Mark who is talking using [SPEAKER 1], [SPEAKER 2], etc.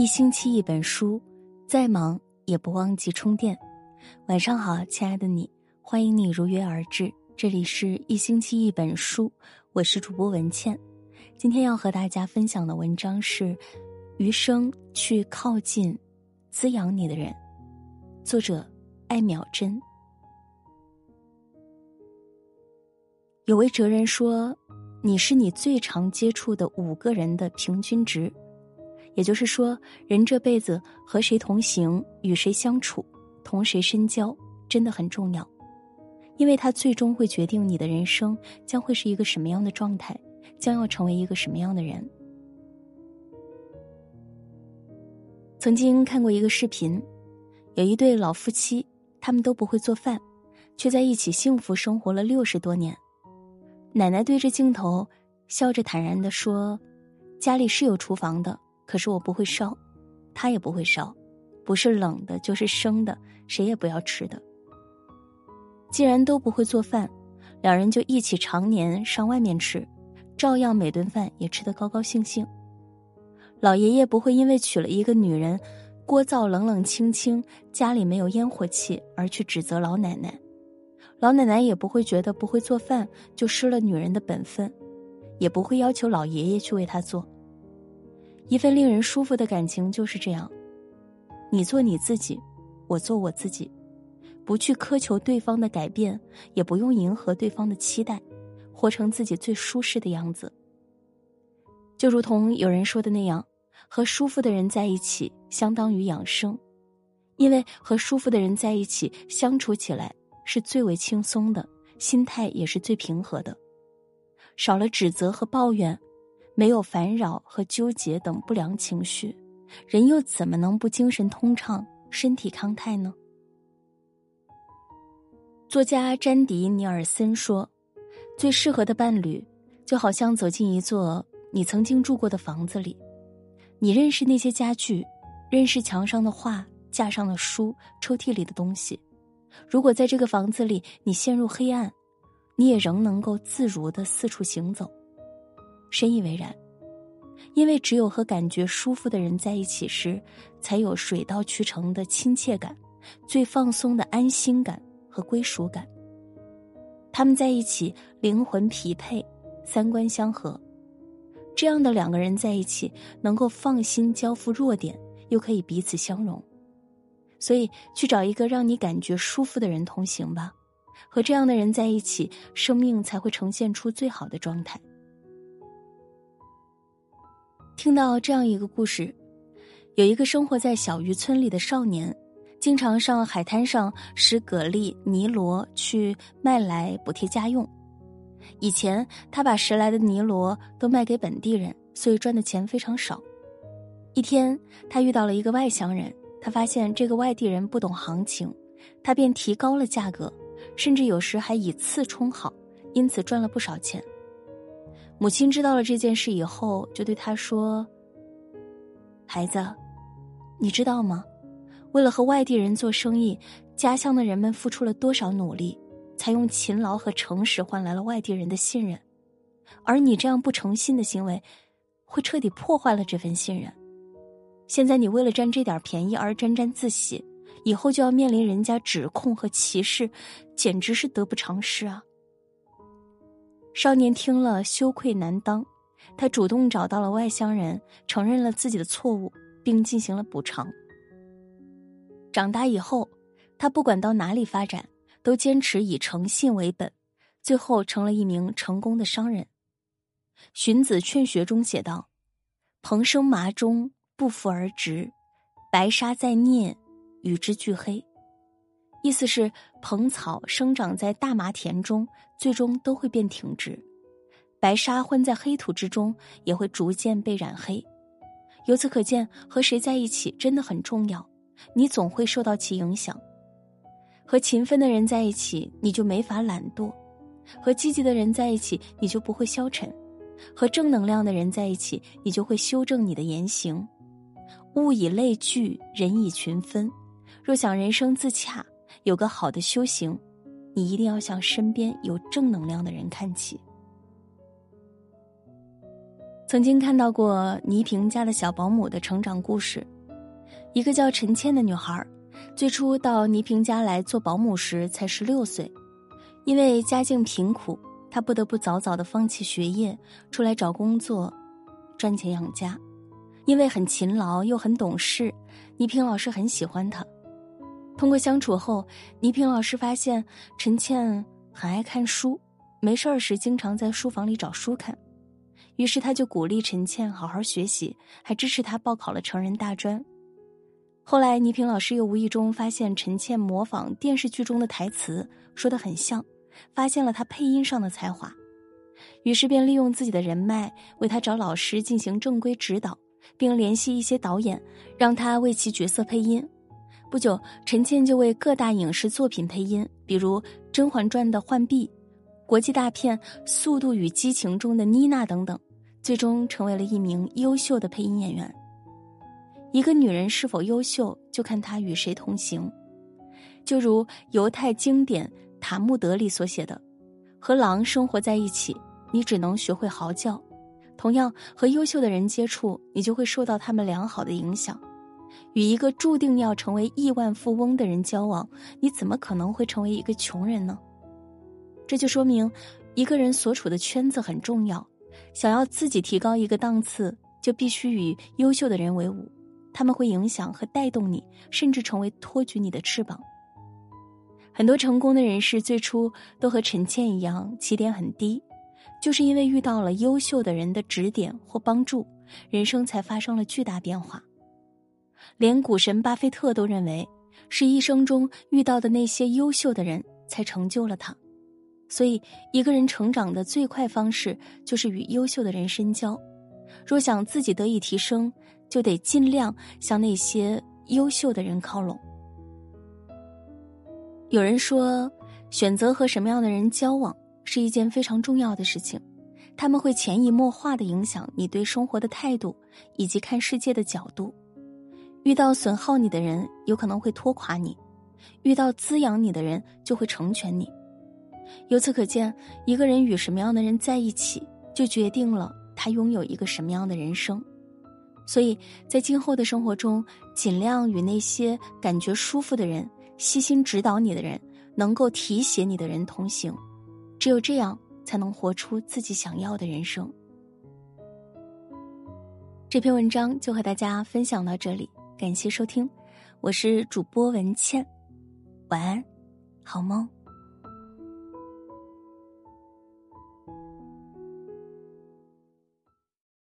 [SPEAKER 1] 一星期一本书，再忙也不忘记充电。晚上好，亲爱的你，欢迎你如约而至。这里是一星期一本书，我是主播文倩。今天要和大家分享的文章是《余生去靠近滋养你的人》，作者艾淼真。有位哲人说：“你是你最常接触的五个人的平均值。”也就是说，人这辈子和谁同行、与谁相处、同谁深交，真的很重要，因为它最终会决定你的人生将会是一个什么样的状态，将要成为一个什么样的人。曾经看过一个视频，有一对老夫妻，他们都不会做饭，却在一起幸福生活了六十多年。奶奶对着镜头笑着坦然的说：“家里是有厨房的。”可是我不会烧，他也不会烧，不是冷的，就是生的，谁也不要吃的。既然都不会做饭，两人就一起常年上外面吃，照样每顿饭也吃得高高兴兴。老爷爷不会因为娶了一个女人，锅灶冷冷清清，家里没有烟火气而去指责老奶奶，老奶奶也不会觉得不会做饭就失了女人的本分，也不会要求老爷爷去为她做。一份令人舒服的感情就是这样，你做你自己，我做我自己，不去苛求对方的改变，也不用迎合对方的期待，活成自己最舒适的样子。就如同有人说的那样，和舒服的人在一起，相当于养生，因为和舒服的人在一起相处起来是最为轻松的，心态也是最平和的，少了指责和抱怨。没有烦扰和纠结等不良情绪，人又怎么能不精神通畅、身体康泰呢？作家詹迪尼尔森说：“最适合的伴侣，就好像走进一座你曾经住过的房子里，你认识那些家具，认识墙上的画、架上的书、抽屉里的东西。如果在这个房子里你陷入黑暗，你也仍能够自如的四处行走。”深以为然，因为只有和感觉舒服的人在一起时，才有水到渠成的亲切感，最放松的安心感和归属感。他们在一起，灵魂匹配，三观相合，这样的两个人在一起，能够放心交付弱点，又可以彼此相容。所以，去找一个让你感觉舒服的人同行吧，和这样的人在一起，生命才会呈现出最好的状态。听到这样一个故事，有一个生活在小渔村里的少年，经常上海滩上拾蛤蜊、泥螺去卖来补贴家用。以前他把拾来的泥螺都卖给本地人，所以赚的钱非常少。一天，他遇到了一个外乡人，他发现这个外地人不懂行情，他便提高了价格，甚至有时还以次充好，因此赚了不少钱。母亲知道了这件事以后，就对他说：“孩子，你知道吗？为了和外地人做生意，家乡的人们付出了多少努力，才用勤劳和诚实换来了外地人的信任。而你这样不诚信的行为，会彻底破坏了这份信任。现在你为了占这点便宜而沾沾自喜，以后就要面临人家指控和歧视，简直是得不偿失啊！”少年听了，羞愧难当，他主动找到了外乡人，承认了自己的错误，并进行了补偿。长大以后，他不管到哪里发展，都坚持以诚信为本，最后成了一名成功的商人。《荀子·劝学》中写道：“蓬生麻中，不服而直；白沙在涅，与之俱黑。”意思是，蓬草生长在大麻田中，最终都会变挺直；白沙混在黑土之中，也会逐渐被染黑。由此可见，和谁在一起真的很重要，你总会受到其影响。和勤奋的人在一起，你就没法懒惰；和积极的人在一起，你就不会消沉；和正能量的人在一起，你就会修正你的言行。物以类聚，人以群分。若想人生自洽。有个好的修行，你一定要向身边有正能量的人看齐。曾经看到过倪萍家的小保姆的成长故事。一个叫陈倩的女孩，最初到倪萍家来做保姆时才十六岁，因为家境贫苦，她不得不早早的放弃学业，出来找工作，赚钱养家。因为很勤劳又很懂事，倪萍老师很喜欢她。通过相处后，倪萍老师发现陈倩很爱看书，没事儿时经常在书房里找书看。于是他就鼓励陈倩好好学习，还支持她报考了成人大专。后来倪萍老师又无意中发现陈倩模仿电视剧中的台词说的很像，发现了她配音上的才华，于是便利用自己的人脉为她找老师进行正规指导，并联系一些导演让他为其角色配音。不久，陈倩就为各大影视作品配音，比如《甄嬛传》的浣碧，国际大片《速度与激情》中的妮娜等等。最终成为了一名优秀的配音演员。一个女人是否优秀，就看她与谁同行。就如犹太经典《塔木德》里所写的：“和狼生活在一起，你只能学会嚎叫；同样，和优秀的人接触，你就会受到他们良好的影响。与一个注定要成为亿万富翁的人交往，你怎么可能会成为一个穷人呢？”这就说明，一个人所处的圈子很重要。想要自己提高一个档次，就必须与优秀的人为伍，他们会影响和带动你，甚至成为托举你的翅膀。很多成功的人士最初都和陈倩一样，起点很低，就是因为遇到了优秀的人的指点或帮助，人生才发生了巨大变化。连股神巴菲特都认为，是一生中遇到的那些优秀的人才成就了他。所以，一个人成长的最快方式就是与优秀的人深交。若想自己得以提升，就得尽量向那些优秀的人靠拢。有人说，选择和什么样的人交往是一件非常重要的事情，他们会潜移默化的影响你对生活的态度以及看世界的角度。遇到损耗你的人，有可能会拖垮你；遇到滋养你的人，就会成全你。由此可见，一个人与什么样的人在一起，就决定了他拥有一个什么样的人生。所以在今后的生活中，尽量与那些感觉舒服的人、悉心指导你的人、能够提携你的人同行。只有这样，才能活出自己想要的人生。这篇文章就和大家分享到这里，感谢收听，我是主播文倩，晚安，好梦。